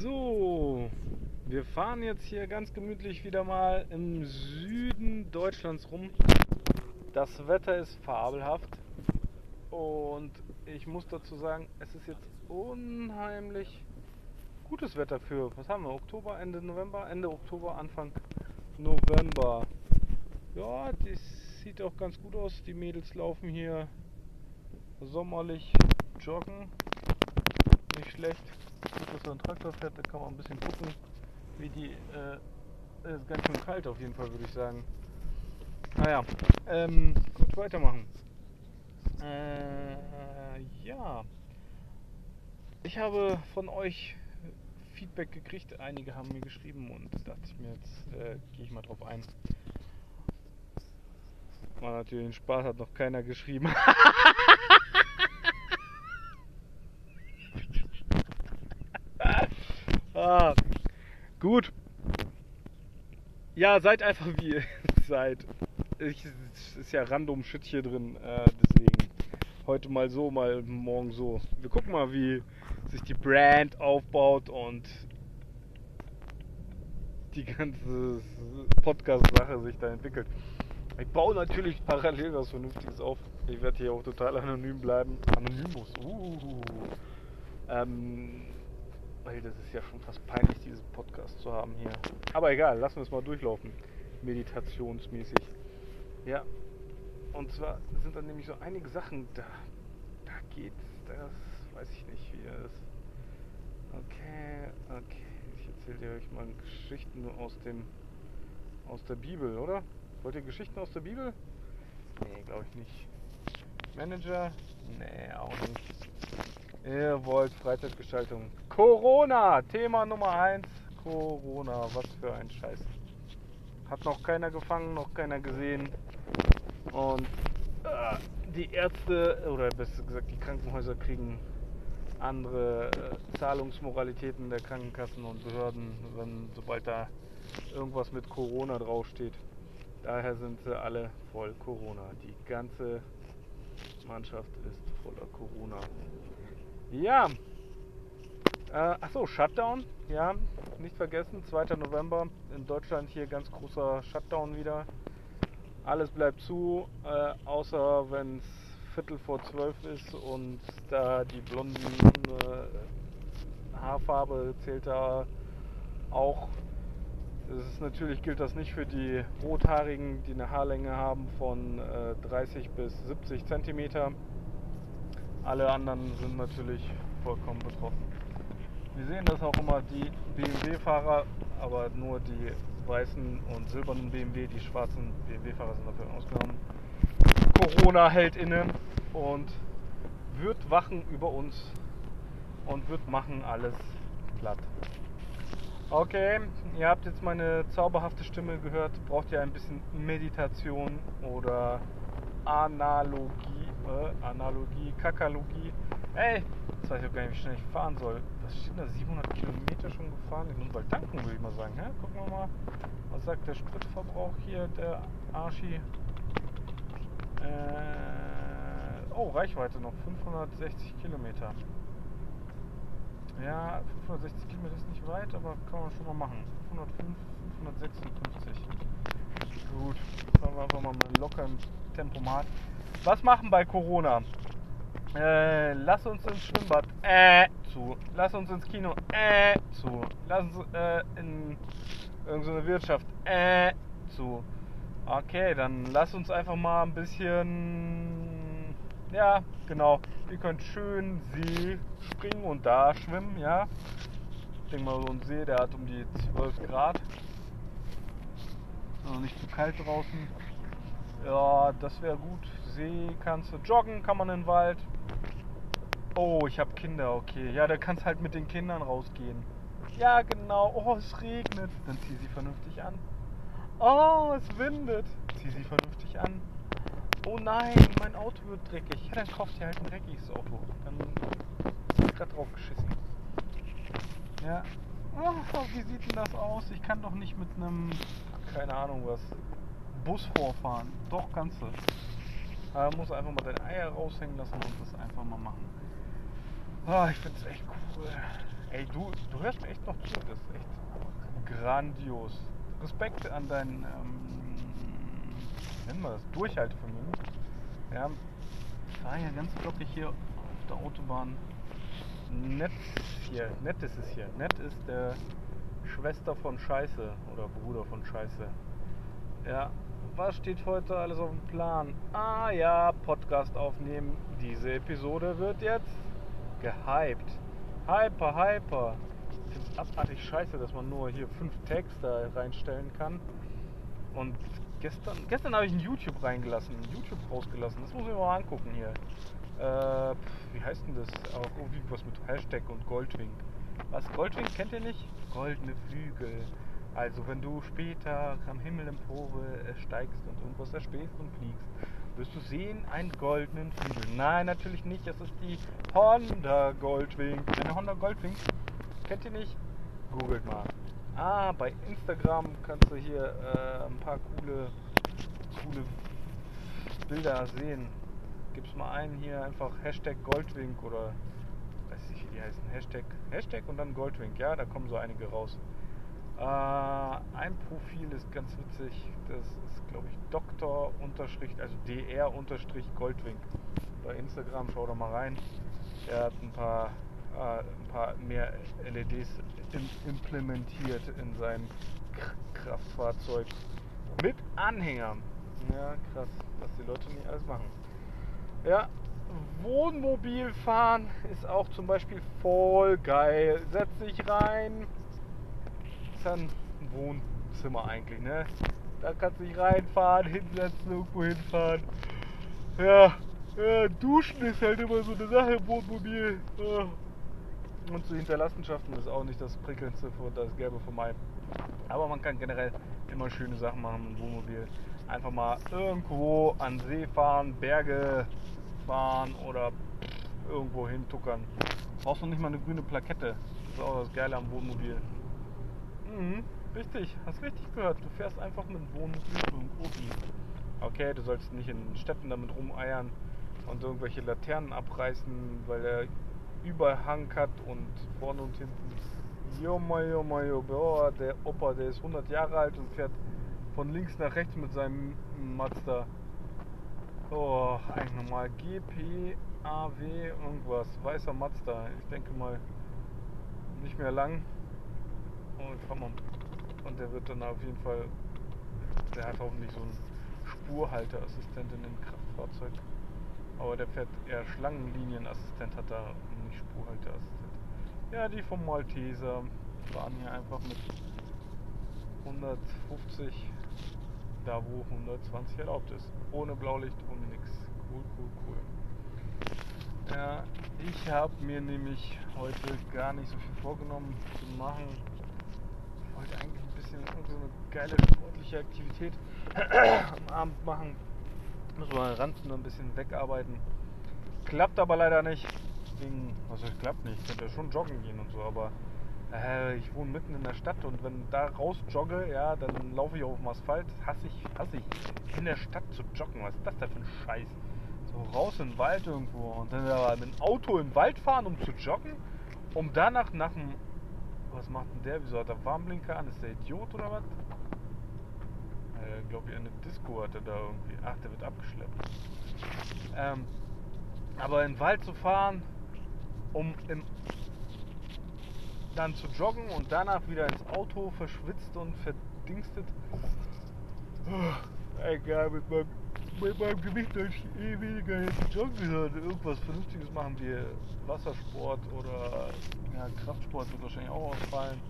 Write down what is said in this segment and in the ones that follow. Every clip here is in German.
So, wir fahren jetzt hier ganz gemütlich wieder mal im Süden Deutschlands rum. Das Wetter ist fabelhaft und ich muss dazu sagen, es ist jetzt unheimlich gutes Wetter für, was haben wir, Oktober, Ende November, Ende Oktober, Anfang November. Ja, das sieht auch ganz gut aus. Die Mädels laufen hier sommerlich joggen. Nicht schlecht. Gut, dass so ein Traktor fährt, da kann man ein bisschen gucken, wie die. Äh, ist ganz schön kalt auf jeden Fall, würde ich sagen. Naja, ähm, gut, weitermachen. Äh, ja. Ich habe von euch Feedback gekriegt. Einige haben mir geschrieben und dachte ich mir, jetzt äh, gehe ich mal drauf ein. War natürlich ein Spaß, hat noch keiner geschrieben. ah, gut. Ja, seid einfach wie ihr seid. Ich, es ist ja random Shit hier drin, äh, deswegen heute mal so, mal morgen so. Wir gucken mal, wie sich die Brand aufbaut und die ganze Podcast-Sache sich da entwickelt. Ich baue natürlich parallel was Vernünftiges auf. Ich werde hier auch total anonym bleiben. Anonymous. Uh. Ähm, weil das ist ja schon fast peinlich, diesen Podcast zu haben hier. Aber egal, lassen wir es mal durchlaufen. Meditationsmäßig. Ja. Und zwar sind dann nämlich so einige Sachen, da, da geht's, das weiß ich nicht, wie das. Okay, okay. Ich erzähle euch mal Geschichten aus dem aus der Bibel, oder? Wollt ihr Geschichten aus der Bibel? Nee, glaube ich nicht. Manager? Nee, auch nicht. Ihr wollt Freizeitgestaltung. Corona! Thema Nummer 1. Corona. Was für ein Scheiß. Hat noch keiner gefangen, noch keiner gesehen. Und äh, die Ärzte, oder besser gesagt die Krankenhäuser kriegen andere äh, Zahlungsmoralitäten der Krankenkassen und Behörden, wenn, sobald da irgendwas mit Corona draufsteht. Daher sind sie alle voll Corona. Die ganze Mannschaft ist voller Corona. Ja. Äh, achso, Shutdown. Ja, nicht vergessen. 2. November in Deutschland hier ganz großer Shutdown wieder. Alles bleibt zu, äh, außer wenn es Viertel vor zwölf ist und da die blonden äh, Haarfarbe zählt da auch das ist natürlich gilt das nicht für die Rothaarigen, die eine Haarlänge haben von äh, 30 bis 70 Zentimeter. Alle anderen sind natürlich vollkommen betroffen. Wir sehen das auch immer die BMW-Fahrer, aber nur die weißen und silbernen BMW, die schwarzen BMW-Fahrer sind dafür ausgenommen. Corona hält inne und wird wachen über uns und wird machen alles platt. Okay, ihr habt jetzt meine zauberhafte Stimme gehört. Braucht ihr ein bisschen Meditation oder Analogie, äh, Analogie, Kakalogie. Ey, jetzt weiß ich auch gar nicht, wie schnell ich fahren soll. Was steht da? 700 Kilometer schon gefahren? Ich muss bald tanken, würde ich mal sagen. Hä? Gucken wir mal, was sagt der Spritverbrauch hier, der Arschi. Äh, oh, Reichweite noch 560 Kilometer. Ja, 560 Kilometer ist nicht weit, aber kann man schon mal machen. 505, 556. Gut, fahren wir einfach mal locker im Tempomat. Was machen bei Corona? Äh, lass uns ins Schwimmbad äh, zu. Lass uns ins Kino äh, zu. Lass uns äh, in irgendeine Wirtschaft äh, zu. Okay, dann lass uns einfach mal ein bisschen ja, genau. Ihr könnt schön See springen und da schwimmen, ja. Ich denke mal, so ein See, der hat um die 12 Grad. Also nicht zu kalt draußen. Ja, das wäre gut. See kannst du joggen, kann man in den Wald. Oh, ich habe Kinder, okay. Ja, da kannst halt mit den Kindern rausgehen. Ja, genau. Oh, es regnet. Dann zieh sie vernünftig an. Oh, es windet. Zieh sie vernünftig an. Oh nein, mein Auto wird dreckig. Ja, dann kauft ihr halt ein dreckiges Auto. Dann ist gerade drauf geschissen. Ja. Oh, wie sieht denn das aus? Ich kann doch nicht mit einem, keine Ahnung was, Bus vorfahren. Doch, kannst du. Aber muss einfach mal deine Eier raushängen lassen und das einfach mal machen. Oh, ich find's echt cool. Ey, du, du hörst mir echt noch zu. Das ist echt grandios. Respekt an dein, ähm, nennen wir das, Durchhaltevermögen. Ja, fahre ja ganz lockig hier auf der Autobahn. Nett hier, nett ist es hier. Nett ist der Schwester von Scheiße oder Bruder von Scheiße. Ja, was steht heute alles auf dem Plan? Ah ja, Podcast aufnehmen. Diese Episode wird jetzt gehypt. Hyper, hyper. Ich finde es abartig scheiße, dass man nur hier fünf Tags da reinstellen kann. Und gestern, gestern habe ich ein YouTube reingelassen, ein YouTube rausgelassen. Das muss ich mir mal angucken hier. Äh, wie heißt denn das? Auch irgendwie was mit Hashtag und Goldwing. Was? Goldwing kennt ihr nicht? Goldene Flügel. Also wenn du später am Himmel empore steigst und irgendwas erspähst und fliegst, wirst du sehen einen goldenen Flügel. Nein, natürlich nicht. Das ist die Honda Goldwing. Eine Honda Goldwing. Kennt ihr nicht? Googelt mal. Ah, bei Instagram kannst du hier äh, ein paar coole, coole Bilder sehen. Gib's mal ein hier einfach Hashtag Goldwing oder weiß ich wie die heißen. Hashtag, Hashtag und dann Goldwing. Ja, da kommen so einige raus. Äh, ein Profil ist ganz witzig. Das ist, glaube ich, Doktor unterstrich, also DR unterstrich Goldwing. Bei Instagram, schau da mal rein. Der hat ein paar, äh, ein paar mehr LEDs in, implementiert in seinem Kraftfahrzeug. Mit Anhängern. Ja, krass, was die Leute nicht alles machen. Ja, Wohnmobil fahren ist auch zum Beispiel voll geil. Setz dich rein. Ist ja ein Wohnzimmer eigentlich, ne? Da kannst du dich reinfahren, hinsetzen, irgendwo hinfahren. Ja, ja, duschen ist halt immer so eine Sache im Wohnmobil. Ja. Und zu Hinterlassenschaften ist auch nicht das prickelndste und das Gelbe von meinem. Aber man kann generell immer schöne Sachen machen im Wohnmobil. Einfach mal irgendwo an See fahren, Berge fahren oder irgendwo hin tuckern. Brauchst du nicht mal eine grüne Plakette. Das ist auch das Geile am Wohnmobil. Mhm, richtig, hast richtig gehört. Du fährst einfach mit dem Wohnmobil irgendwo hin. Okay, du sollst nicht in Städten damit rumeiern und irgendwelche Laternen abreißen, weil er Überhang hat und vorne und hinten. Joma, joma, joma, der Opa, der ist 100 Jahre alt und fährt von links nach rechts mit seinem Mazda. Oh, eigentlich nochmal GPAW irgendwas. Weißer Mazda. Ich denke mal nicht mehr lang. Und fahr mal. Und der wird dann auf jeden Fall. Der hat hoffentlich so einen Spurhalteassistent in dem Kraftfahrzeug. Aber der fährt eher Schlangenlinienassistent, hat da nicht Spurhalteassistent. Ja, die vom Malteser fahren hier einfach mit 150 da wo 120 erlaubt ist. Ohne Blaulicht, ohne nix. Cool, cool, cool. Ja, ich habe mir nämlich heute gar nicht so viel vorgenommen zu machen. Wollte eigentlich ein bisschen so eine geile sportliche Aktivität am Abend machen. Muss mal ranzen und ein bisschen wegarbeiten. Klappt aber leider nicht. Wegen, heißt klappt nicht? Ich könnte ja schon joggen gehen und so, aber äh, ich wohne mitten in der Stadt und wenn da raus jogge, ja, dann laufe ich auf dem Asphalt. Hasse ich, hasse ich. In der Stadt zu joggen, was ist das da für ein Scheiß? So raus in den Wald irgendwo und dann aber mit dem Auto im Wald fahren, um zu joggen, um danach nach dem. Was macht denn der? Wieso hat er Warnblinker an? Ist der Idiot oder was? Äh, glaube ich, eine Disco hat er da irgendwie. Ach, der wird abgeschleppt. Ähm, aber in den Wald zu fahren, um im dann zu joggen und danach wieder ins Auto verschwitzt und verdingstet. Egal, mit meinem, mit meinem Gewicht ich eh weniger jetzt joggen, sondern irgendwas Vernünftiges machen wie Wassersport oder ja, Kraftsport wird wahrscheinlich auch ausfallen.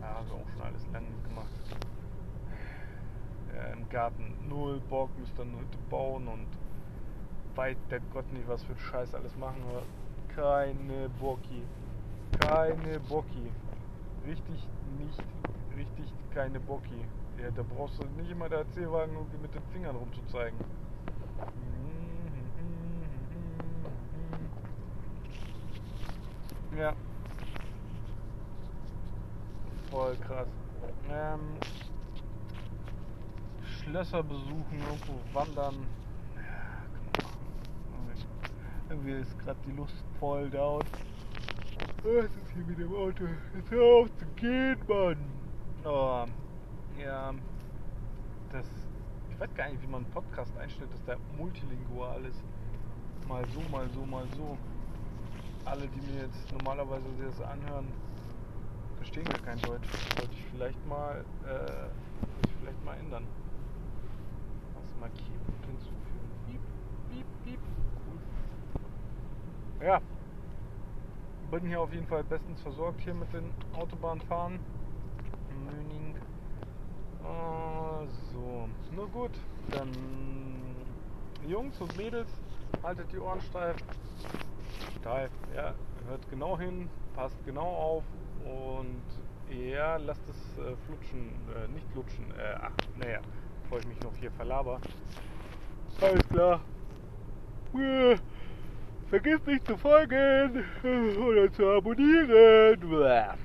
Ja, haben wir auch schon alles lange gemacht. Ja, Im Garten null Bock, müsst dann Hütte bauen und weit der Gott nicht was für Scheiß alles machen, aber keine Bocki. Keine Bocki. Richtig nicht, richtig keine Bocki. Ja, da brauchst du nicht immer der Erzählwagen irgendwie mit den Fingern rumzuzeigen. Ja. Voll krass. Ähm, Schlösser besuchen, irgendwo wandern. Ja. Irgendwie ist gerade die Lust voll dort. Was ist hier mit dem Auto? Jetzt hör auf zu gehen, Mann! Oh, ja, das. Ich weiß gar nicht, wie man einen Podcast einstellt, dass der multilingual ist. Mal so, mal so, mal so. Alle, die mir jetzt normalerweise das anhören, verstehen ja kein Deutsch. Sollte ich vielleicht mal, äh, ich vielleicht mal ändern. Was markieren und hinzufügen. Piep, piep, piep. Cool. Ja. Bin hier auf jeden Fall bestens versorgt hier mit den Autobahnfahren. Möning. So. Nur gut. Dann Jungs und Mädels, haltet die Ohren steif. Steif, ja. Hört genau hin, passt genau auf und ja, lasst es äh, flutschen, äh, nicht lutschen. Äh, ach, naja, bevor ich mich noch hier verlaber. Alles klar. Äh, vergiss nicht zu folgen oder zu abonnieren.